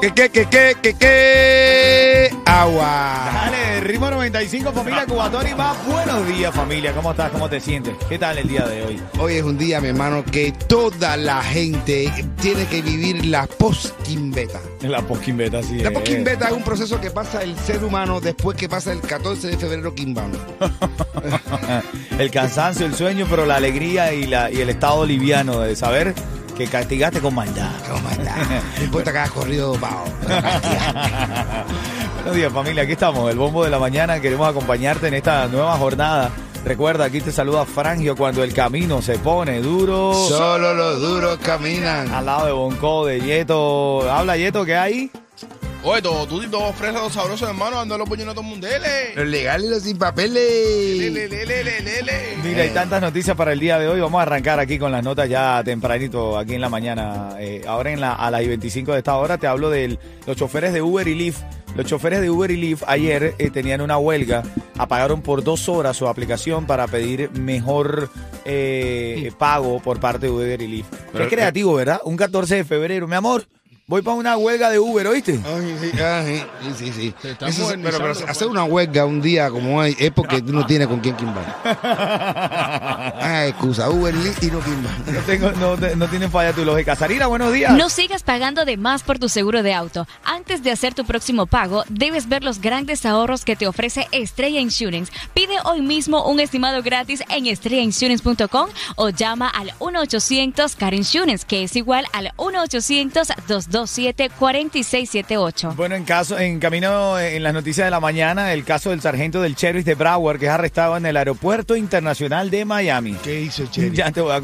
¿Qué, qué, qué, qué, qué, qué? Agua. Dale, ritmo 95, familia Cubatón y más. Buenos días, familia. ¿Cómo estás? ¿Cómo te sientes? ¿Qué tal el día de hoy? Hoy es un día, mi hermano, que toda la gente tiene que vivir la post-quimbeta. La posquimbeta, sí. La es. post-quimbeta es un proceso que pasa el ser humano después que pasa el 14 de febrero quimbano. el cansancio, el sueño, pero la alegría y, la, y el estado liviano de saber que castigaste con maldad. ¿Cómo está? No importa que hayas corrido pao. Buenos días familia, aquí estamos, el bombo de la mañana, queremos acompañarte en esta nueva jornada. Recuerda, aquí te saluda Frangio cuando el camino se pone duro. Solo los duros caminan. Al lado de Bonco, de Yeto. Habla Yeto, ¿qué hay? Oye, todo tutito fresco, todo sabroso, hermano, ando los puñones mundeles. Los legales y los sin papeles. Lele, lele, lele, lele. Mira, hay tantas noticias para el día de hoy. Vamos a arrancar aquí con las notas ya tempranito, aquí en la mañana. Eh, ahora en la, a las 25 de esta hora te hablo de los choferes de Uber y Lyft. Los choferes de Uber y Lyft ayer eh, tenían una huelga, apagaron por dos horas su aplicación para pedir mejor eh, pago por parte de Uber y Lyft. Qué creativo, ¿verdad? Un 14 de febrero, mi amor. Voy para una huelga de Uber, ¿oíste? Ay, sí, ay, sí, sí, sí. Se está Eso es- pero, pero hacer una huelga un día como hoy es porque tú no tienes con quién quimbar. Ah, excusa, Uber y no quimbar. No, tengo, no, te- no tienen falla tu lógica. Sarina, buenos días. No sigas pagando de más por tu seguro de auto. Antes de hacer tu próximo pago, debes ver los grandes ahorros que te ofrece Estrella Insurance. Pide hoy mismo un estimado gratis en estrellainsurance.com o llama al 1-800-CAR Insurance, que es igual al 1-800-227-4678. Bueno, en caso, en camino en las noticias de la mañana, el caso del sargento del Sheriff de Broward, que es arrestado en el aeropuerto internacional de Miami. ¿Qué hizo Cherry? Ya te voy a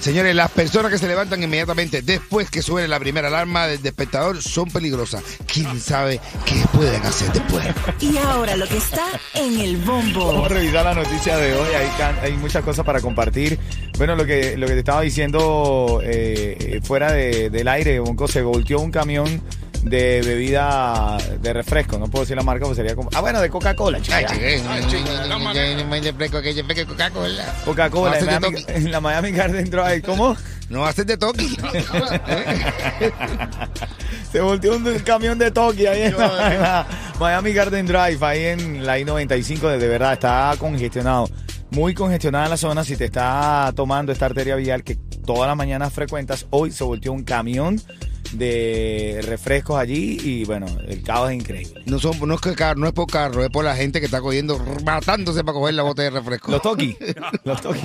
Señores, las personas que se levantan inmediatamente después que suene la primera alarma del despertador son peligrosas. ¿Quién sabe qué pueden hacer después? Y ahora lo que está en el bombo. Vamos a revisar la noticia de hoy. Hay, muchas cosas para compartir. Bueno, lo que, lo que te estaba diciendo eh, fuera de- del aire, Bonco, se volteó un camión de bebida de refresco. No puedo decir la marca, pues sería como. Ah, bueno, de Coca-Cola, chica. Coca-Cola. Coca-Cola No, en, la Miami Garden Drive. ¿Cómo? No haces de toki. Se volteó un camión de Tokio ahí en la, en la Miami Garden Drive, ahí en la I-95. De, de verdad, está congestionado. Muy congestionada la zona. Si te está tomando esta arteria vial que todas las mañanas frecuentas, hoy se volteó un camión de refrescos allí y bueno, el caos es increíble. No, son, no, es que car- no es por carro, es por la gente que está cogiendo, matándose para coger la botella de refresco. Los Toki. Los Toki.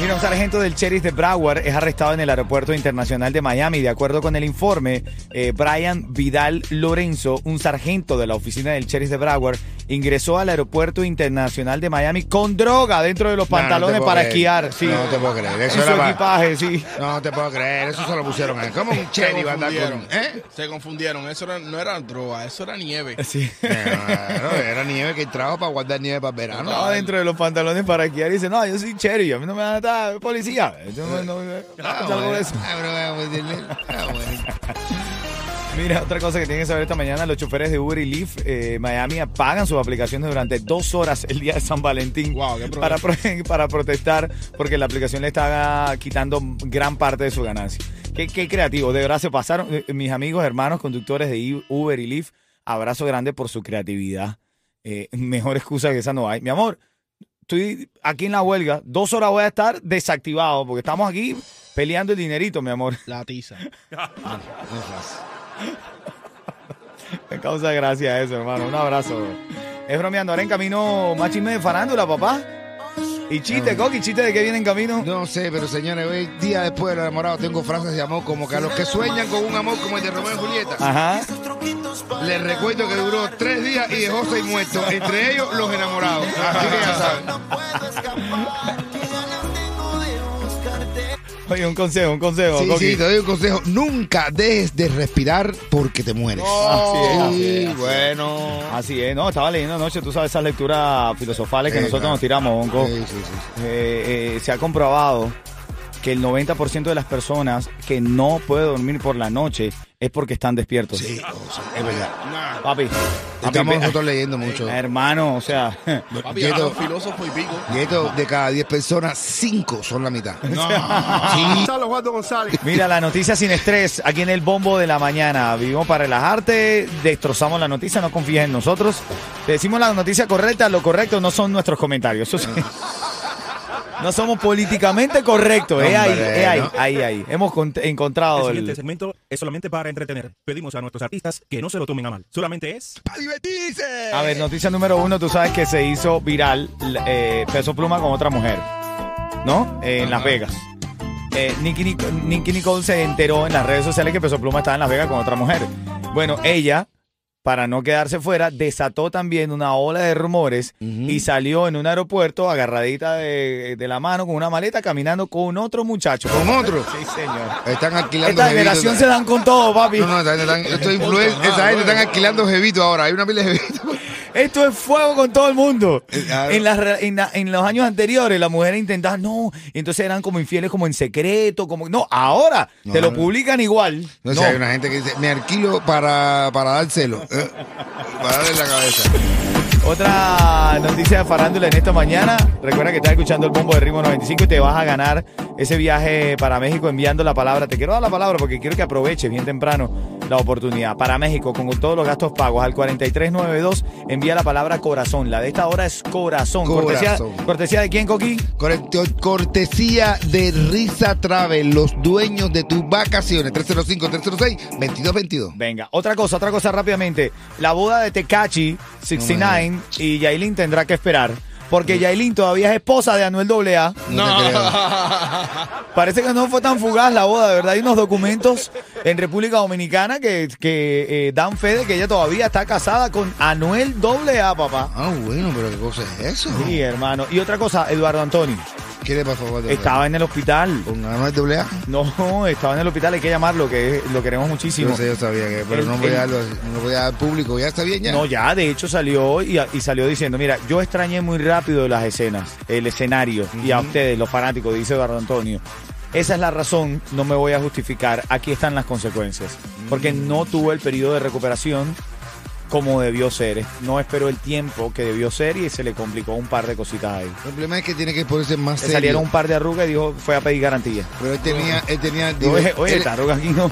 Mira, un sargento del sheriff de Broward es arrestado en el aeropuerto internacional de Miami. De acuerdo con el informe, eh, Brian Vidal Lorenzo, un sargento de la oficina del sheriff de Broward, ingresó al aeropuerto internacional de Miami con droga dentro de los No, no pantalones para creer. esquiar. Sí. No te puedo creer. En Eso su era equipaje, sí. No te puedo creer, eso se lo pusieron a él. ¿Cómo un Se cherry va a andar con.? ¿Eh? Se confundieron. Eso era- no era droga, eso era nieve. Sí. Era nieve que trajo para guardar nieve para el verano. Estaba dentro de los pantalones para esquiar y dice, no, yo soy sheriff, a mí no me van a dar policía. Yo no, no- no- Ah, Mira, otra cosa que tienen que saber esta mañana, los choferes de Uber y Lyft eh, Miami apagan sus aplicaciones durante dos horas el día de San Valentín Wow, qué para, pro- para protestar porque la aplicación le está quitando gran parte de su ganancia. Qué, qué creativo, de verdad se pasaron. Eh, Mis amigos, hermanos, conductores de Uber y Lyft, abrazo grande por su creatividad. Eh, mejor excusa que esa no hay. Mi amor, estoy aquí en la huelga, dos horas voy a estar desactivado porque estamos aquí peleando el dinerito, mi amor. La tiza. Me causa gracia eso, hermano. Un abrazo. Es bromeando. Ahora en camino más chisme de farándula, papá. Y chiste, Coqui, chiste de que viene en camino. No sé, pero señores, hoy, día después de los enamorados, tengo frases de amor como que a los que sueñan con un amor como el de Romeo y Julieta, Ajá. les recuerdo que duró tres días y dejó seis muertos, entre ellos los enamorados. Así que ya saben. Oye, un consejo, un consejo. Sí, Coqui. sí, te doy un consejo. Nunca dejes de respirar porque te mueres. Así es, así es, Sí, así es. bueno. Así es, no, estaba leyendo anoche, tú sabes, esas lecturas filosofales que nosotros claro. nos tiramos, Bonco. Sí, sí, sí, sí. Eh, eh, se ha comprobado que el 90% de las personas que no puede dormir por la noche es porque están despiertos. Sí, o sea, es verdad. Papi, papi, Estamos ve- nosotros leyendo mucho. hermano, o sea, Papi, Yeto. filósofo y pico. Y esto, de cada 10 personas, 5 son la mitad. Sí. mira, la noticia sin estrés aquí en el bombo de la mañana. Vivimos para relajarte, destrozamos la noticia, no confíes en nosotros. Te decimos la noticia correcta, lo correcto no son nuestros comentarios. Eso sí. No somos políticamente correctos, es ahí, es ahí, ¿no? ahí, ahí. Hemos cont- encontrado El el... siguiente segmento es solamente para entretener. Pedimos a nuestros artistas que no se lo tomen a mal. Solamente es ¡Para divertirse! A ver, noticia número uno, tú sabes que se hizo viral eh, Peso Pluma con otra mujer, ¿no? Eh, en Las Vegas. Eh, Nicky, Nic- Nicky Nicole se enteró en las redes sociales que Peso Pluma estaba en Las Vegas con otra mujer. Bueno, ella, para no quedarse fuera, desató también una ola de rumores y salió en un aeropuerto agarradita de, de la mano con una maleta caminando con otro muchacho. ¿Con otro? Sí, señor. Están alquilando Esta generación se dan con todo, papi. No, no, esta gente están, esto es influen- esa gente están alquilando jevitos ahora. Hay una pila de jevitos. Esto es fuego con todo el mundo. claro. En, re- en, la- en los años anteriores, las mujeres intentaban, no, y entonces eran como infieles, como en secreto, como. No, ahora No, te lo no. publican igual. No, No. sé, hay una gente que dice, me alquilo para, para dar celo. eh, para darle la cabeza. Otra noticia de farándula en esta mañana. Recuerda que estás escuchando el bombo de Ritmo 95 y te vas a ganar ese viaje para México enviando la palabra. Te quiero dar la palabra porque quiero que aproveches bien temprano la oportunidad. Para México, con todos los gastos pagos, al 4392, envía la palabra corazón. La de esta hora es corazón. Cortesía, Corazón. cortesía de quién, Coqui? Corte- Cortesía de Risa Travel, los dueños de tus vacaciones. 305-306-2222. Venga, otra cosa, otra cosa rápidamente. La boda de Tecachi 69 y Yailin tendrá que esperar. Porque Yailin todavía es esposa de Anuel AA. No. te creo. Parece que no fue tan fugaz la boda, de verdad. Hay unos documentos en República Dominicana que, que eh, dan fe de que ella todavía está casada con Anuel AA, papá. Ah, bueno, pero ¿qué cosa es eso? Sí, hermano. Y otra cosa, Eduardo Antonio. ¿Qué le pasó? Estaba en el hospital. ¿Con Anuel doble A? No, estaba en el hospital, hay que llamarlo, que lo queremos muchísimo. Yo sé, yo sabía que, pero El- no voy el- a darlo, no voy a dar público. ¿Ya está bien ya? No, ya, de hecho salió y, y salió diciendo, mira, yo extrañé muy rápido las escenas, el escenario, y a ustedes, los fanáticos, dice Eduardo Antonio. Esa es la razón, no me voy a justificar, aquí están las consecuencias. Porque no tuvo el periodo de recuperación como debió ser. No esperó el tiempo que debió ser y se le complicó un par de cositas ahí. El problema es que tiene que ponerse más Le serio. salieron un par de arrugas y dijo, fue a pedir garantía. Pero él tenía, él tenía... Oye, oye, él- esta arruga aquí no.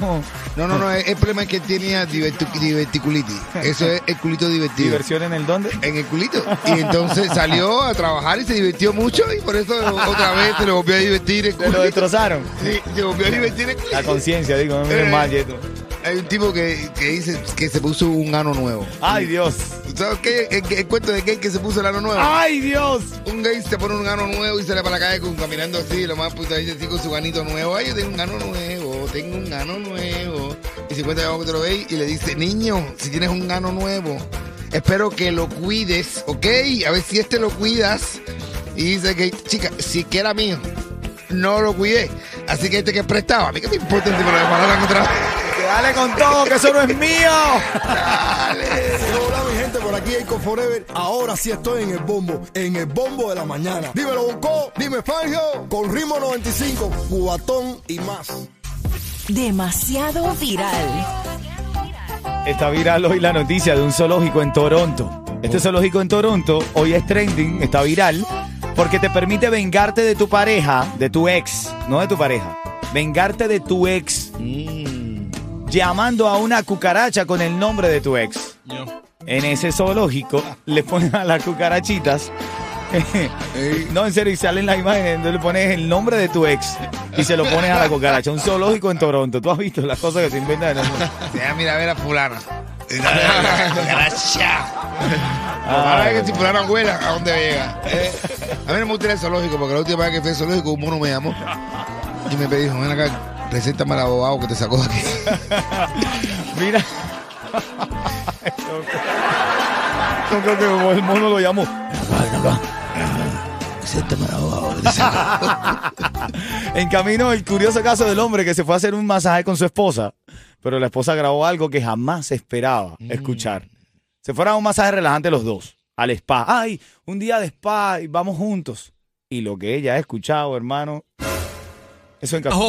no, no, no, el, el problema es que él tenía diverticulitis. Eso es el culito divertido. Diversión en el dónde. En el culito. Y entonces salió a trabajar y se divirtió mucho y por eso otra vez se lo volvió a divertir el Se lo destrozaron. Sí, se volvió a divertir el culito. La conciencia, digo, no mires Eh. mal, Yeto. Hay un tipo que, que dice que se puso un ano nuevo. Ay, Dios. ¿Tú ¿Sabes qué? El, el cuento de gay que se puso el ano nuevo. Ay, Dios. Un gay se pone un ano nuevo y sale para la calle con, caminando así, lo más puta dice así con su ganito nuevo. Ay, yo tengo un ano nuevo, tengo un ano nuevo. Y se encuentra te lo ve y le dice, niño, si tienes un ano nuevo, espero que lo cuides, ¿ok? A ver si este lo cuidas. Y dice que, chica, si que era mío, no lo cuidé. Así que este que prestaba, a mí que me importa si me lo desbaratan otra vez. Dale con todo, que eso no es mío. Hola mi gente, por aquí Eco Forever. Ahora sí estoy en el bombo, en el bombo de la mañana. Dímelo Bonco, dime Fangio, con ritmo 95, cubatón y más. Demasiado viral. Está viral hoy la noticia de un zoológico en Toronto. Este zoológico en Toronto hoy es trending, está viral, porque te permite vengarte de tu pareja, de tu ex, no de tu pareja, vengarte de tu ex, llamando a una cucaracha con el nombre de tu ex. Yo. En ese zoológico le ponen a las cucarachitas. No, en serio, y salen las imágenes donde le pones el nombre de tu ex y se lo pones a la cucaracha. Un zoológico en Toronto. ¿Tú has visto las cosas que se inventan en el mundo? Ya, mira, a ver a fulana. Gracias. Ahora que si fulana vuela, ¿a dónde llega? Eh, a mí no me gusta al zoológico, porque la última vez que fui al zoológico, un mono me llamó y me dijo, ven acá, preséntame al abogado que te sacó de aquí. Mira. No creo que el mono lo llamó. En camino, el curioso caso del hombre que se fue a hacer un masaje con su esposa, pero la esposa grabó algo que jamás esperaba escuchar. Se fueron a un masaje relajante los dos, al spa. Ay, un día de spa y vamos juntos. Y lo que ella ha escuchado, hermano, eso en camino.